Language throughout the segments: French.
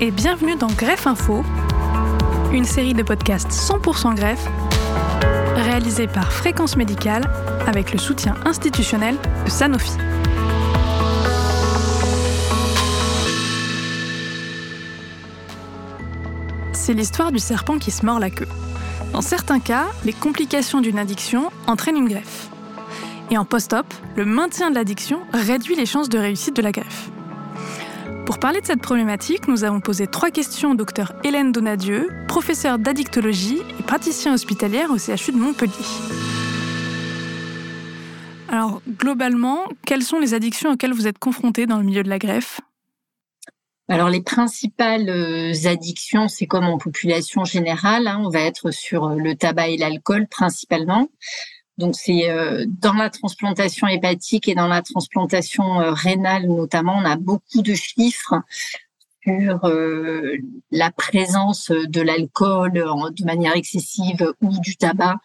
et bienvenue dans Greffe Info, une série de podcasts 100% greffe réalisée par Fréquence Médicale avec le soutien institutionnel de Sanofi. C'est l'histoire du serpent qui se mord la queue. Dans certains cas, les complications d'une addiction entraînent une greffe. Et en post-op, le maintien de l'addiction réduit les chances de réussite de la greffe. Pour parler de cette problématique, nous avons posé trois questions au docteur Hélène Donadieu, professeure d'addictologie et praticienne hospitalière au CHU de Montpellier. Alors, globalement, quelles sont les addictions auxquelles vous êtes confrontés dans le milieu de la greffe? Alors les principales euh, addictions, c'est comme en population générale, hein, on va être sur euh, le tabac et l'alcool principalement. Donc c'est euh, dans la transplantation hépatique et dans la transplantation rénale notamment, on a beaucoup de chiffres sur la présence de l'alcool de manière excessive ou du tabac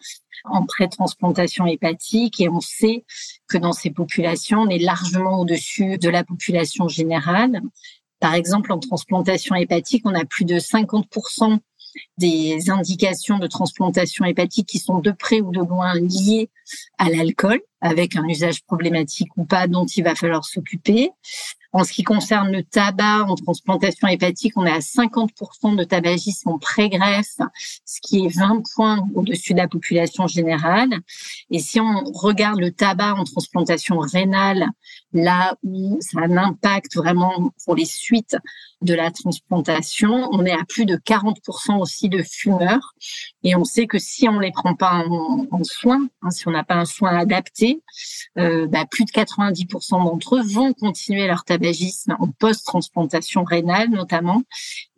en pré-transplantation hépatique et on sait que dans ces populations, on est largement au-dessus de la population générale. Par exemple, en transplantation hépatique, on a plus de 50% des indications de transplantation hépatique qui sont de près ou de loin liées à l'alcool, avec un usage problématique ou pas dont il va falloir s'occuper. En ce qui concerne le tabac en transplantation hépatique, on est à 50% de tabagisme en pré-greffe, ce qui est 20 points au-dessus de la population générale. Et si on regarde le tabac en transplantation rénale, là où ça a un impact vraiment pour les suites de la transplantation, on est à plus de 40% aussi de fumeurs. Et on sait que si on les prend pas en, soin, hein, si on n'a pas un soin adapté, euh, bah, plus de 90% d'entre eux vont continuer leur tabagisme en post-transplantation rénale notamment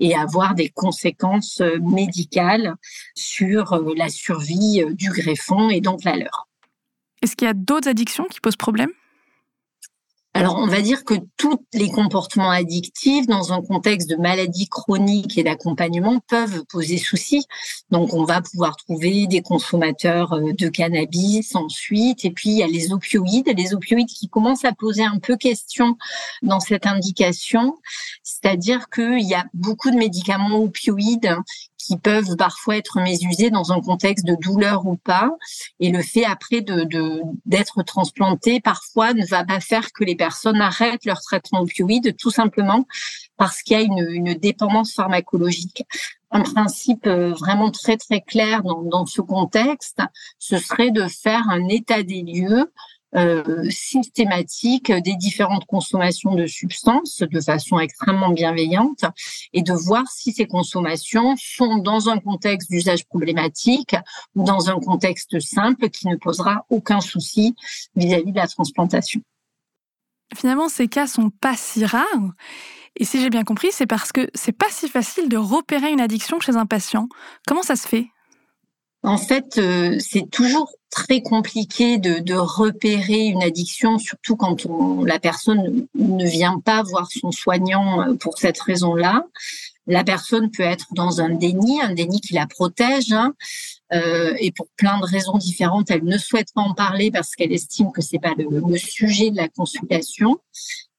et avoir des conséquences euh, médicales sur euh, la survie du greffon et donc la leur. Est-ce qu'il y a d'autres addictions qui posent problème? Alors, on va dire que tous les comportements addictifs dans un contexte de maladie chronique et d'accompagnement peuvent poser souci. Donc, on va pouvoir trouver des consommateurs euh, de cannabis ensuite. Et puis, il y a les opioïdes, les opioïdes qui commencent à poser un peu question dans cette indication. C'est-à-dire qu'il y a beaucoup de médicaments opioïdes qui peuvent parfois être mésusés dans un contexte de douleur ou pas. Et le fait après de d'être transplanté parfois ne va pas faire que les personnes arrêtent leur traitement opioïde tout simplement parce qu'il y a une, une dépendance pharmacologique un principe euh, vraiment très très clair dans, dans, ce contexte, ce serait de faire un état des lieux systématique des différentes consommations de substances de façon extrêmement bienveillante et de voir si ces consommations sont dans un contexte d'usage problématique ou dans un contexte simple qui ne posera aucun souci vis-à-vis de la transplantation. Finalement, ces cas sont pas si rares. Et si j'ai bien compris, c'est parce que c'est pas si facile de repérer une addiction chez un patient. Comment ça se fait? En fait, euh, c'est toujours très compliqué de, repérer une addiction, surtout quand la personne ne vient pas voir son soignant euh, pour cette raison-là. La personne peut être dans un déni, un déni qui la protège, hein, euh, et pour plein de raisons différentes, elle ne souhaite pas en parler parce qu'elle estime que c'est pas le, sujet de la consultation.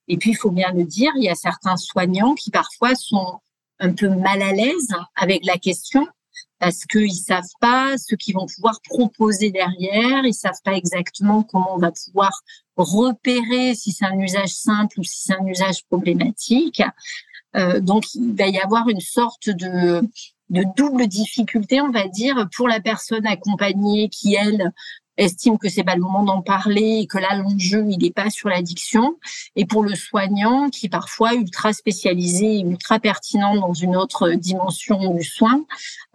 Et puis, il faut bien le dire, il y a certains soignants qui parfois sont un peu mal à l'aise avec la question parce qu'ils savent pas ce qu'ils vont pouvoir proposer derrière, ils savent pas exactement comment on va pouvoir repérer si c'est un usage simple ou si c'est un usage problématique. Euh, donc il va y avoir une sorte de de double difficulté, on va dire, pour la personne accompagnée qui, elle, estime que c'est pas le moment d'en parler et que là l'enjeu il n'est pas sur l'addiction et pour le soignant qui est parfois ultra spécialisé ultra pertinent dans une autre dimension du soin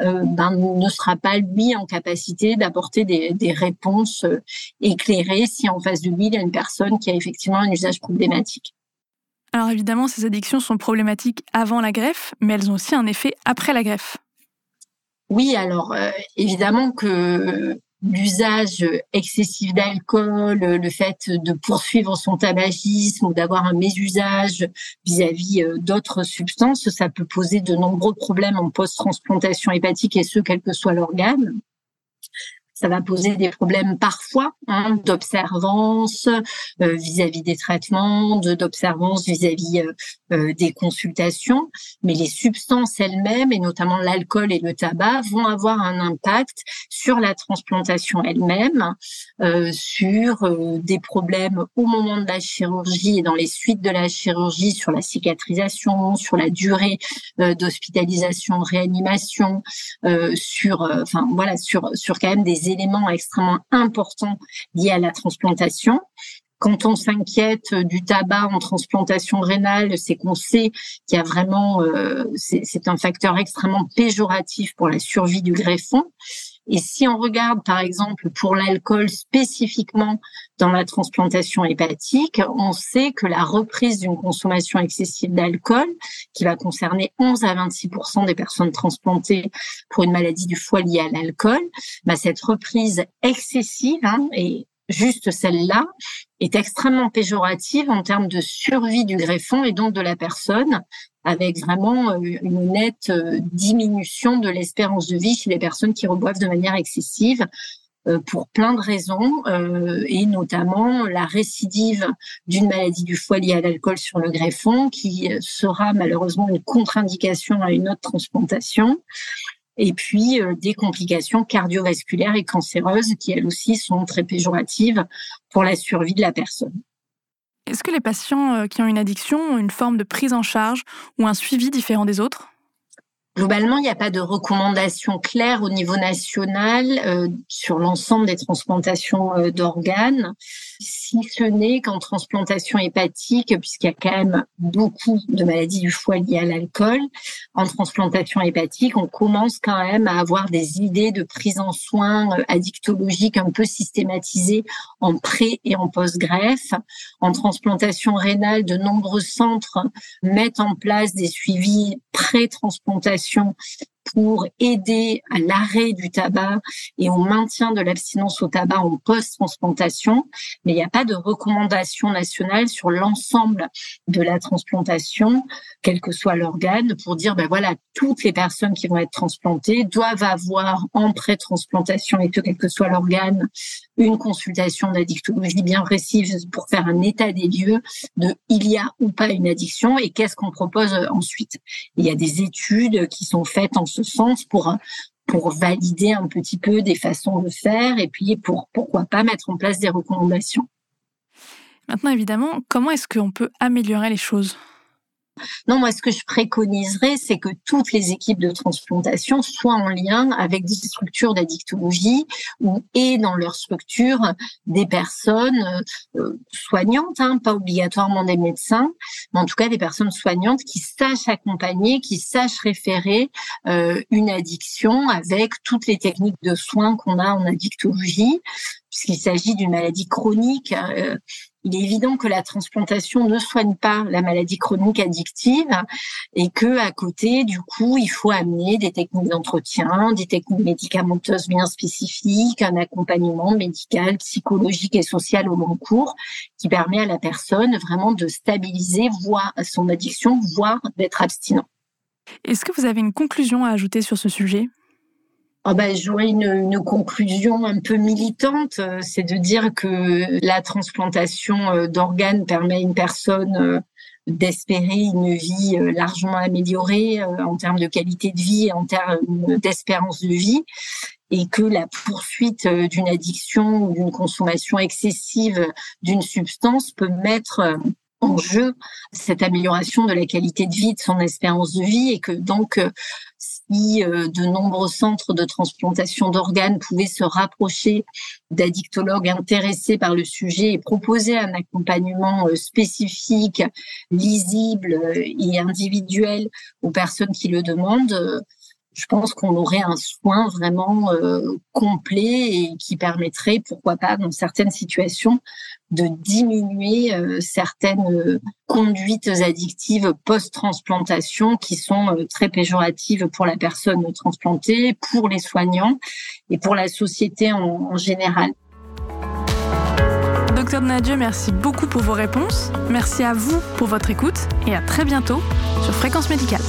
euh, ben, ne sera pas lui en capacité d'apporter des, des, réponses euh, éclairées si en face de lui il y a une personne qui a effectivement un usage problématique. Alors évidemment, ces addictions sont problématiques avant la greffe, mais elles ont aussi un effet après la greffe. Oui, alors euh, évidemment que l'usage excessif d'alcool, le fait de poursuivre son tabagisme ou d'avoir un mésusage vis-à-vis euh, d'autres substances, ça peut poser de nombreux problèmes en post-transplantation hépatique et ce, quel que soit l'organe. ça va poser des problèmes parfois hein, d'observance euh, vis-à-vis des traitements, d'observance vis-à-vis euh, des consultations. Mais les substances elles-mêmes, et notamment l'alcool et le tabac, vont avoir un impact sur la transplantation elle-même, sur des problèmes au moment de la chirurgie et dans les suites de la chirurgie, sur la cicatrisation, sur la durée d'hospitalisation, réanimation, sur, enfin voilà, sur sur quand même des éléments extrêmement importants liés à la transplantation. Quand on s'inquiète du tabac en transplantation rénale, c'est qu'on sait qu'il y a vraiment, euh, c'est un facteur extrêmement péjoratif pour la survie du greffon. Et si on regarde, par exemple, pour l'alcool spécifiquement dans la transplantation hépatique, on sait que la reprise d'une consommation excessive d'alcool, qui va concerner 11 à 26% des personnes transplantées pour une maladie du foie liée à l'alcool, bah, cette reprise excessive hein, et juste celle-là est extrêmement péjorative en termes de survie du greffon et donc de la personne avec vraiment euh, une nette euh, diminution de l'espérance de vie chez les personnes qui reboivent de manière excessive euh, pour plein de raisons, et notamment la récidive d'une maladie du foie liée à l'alcool sur le greffon, qui sera malheureusement une contre-indication à une autre transplantation, et puis des complications cardiovasculaires et cancéreuses qui, elles aussi, sont très péjoratives pour la survie de la personne. Est-ce que les patients euh, qui ont une addiction ont une forme de prise en charge ou un suivi différent des autres? Globalement, il n'y a pas de recommandation claire au niveau national euh, sur l'ensemble des transplantations euh, d'organes, si ce n'est qu'en transplantation hépatique, puisqu'il y a quand même beaucoup de maladies du foie liées à l'alcool. En transplantation hépatique, on commence quand même à avoir des idées de prise en soins euh, addictologiques un peu systématisées en pré et en post-greffe. En transplantation rénale, de nombreux centres mettent en place des suivis pré-transplantation association pour aider à l'arrêt du tabac et au maintien de l'abstinence au tabac en post-transplantation, mais il n'y a pas de recommandation nationale sur l'ensemble de la transplantation, quel que soit l'organe, pour dire, ben voilà, toutes les personnes qui vont être transplantées doivent avoir en pré-transplantation et que quel que soit l'organe, une consultation d'addictologie bien précise pour faire un état des lieux de il y a ou pas une addiction et qu'est-ce qu'on propose ensuite. Il y a des études qui sont faites en ce sens pour pour valider un petit peu des façons de faire et puis pour pourquoi pas mettre en place des recommandations. Maintenant, évidemment, comment est-ce qu'on peut améliorer les choses? Non, moi, ce que je préconiserais, c'est que toutes les équipes de transplantation soient en lien avec des structures d'addictologie ou et dans leur structure des personnes euh, soignantes, hein, pas obligatoirement des médecins, mais en tout cas des personnes soignantes qui sachent accompagner, qui sachent référer euh, une addiction avec toutes les techniques de soins qu'on a en addictologie, puisqu'il s'agit d'une maladie chronique. Euh, il est évident que la transplantation ne soigne pas la maladie chronique addictive et que à côté, du coup, il faut amener des techniques d'entretien, des techniques médicamenteuses bien spécifiques, un accompagnement médical, psychologique et social au long cours qui permet à la personne vraiment de stabiliser voire son addiction, voire d'être abstinent. Est-ce que vous avez une conclusion à ajouter sur ce sujet? Oh ben, J'aurais une, une, conclusion un peu militante, euh, c'est de dire que la transplantation euh, d'organes permet à une personne euh, d'espérer une vie largement améliorée en termes de qualité de vie, en termes d'espérance de vie, et que la poursuite d'une addiction ou d'une consommation excessive d'une substance peut mettre en jeu cette amélioration de la qualité de vie, de son espérance de vie, et que donc si euh, de nombreux centres de transplantation d'organes pouvaient se rapprocher d'addictologues intéressés par le sujet et proposer un accompagnement euh, spécifique, lisible euh, et individuel aux personnes qui le demandent, je pense qu'on aurait un soin vraiment complet et qui permettrait, pourquoi pas, dans certaines situations, de diminuer euh, certaines euh, conduites addictives post-transplantation qui sont euh, très péjoratives pour la personne transplantée, pour les soignants et pour la société en, général. Docteur Nadieu, merci beaucoup pour vos réponses. Merci à vous pour votre écoute et à très bientôt sur Fréquence Médicale.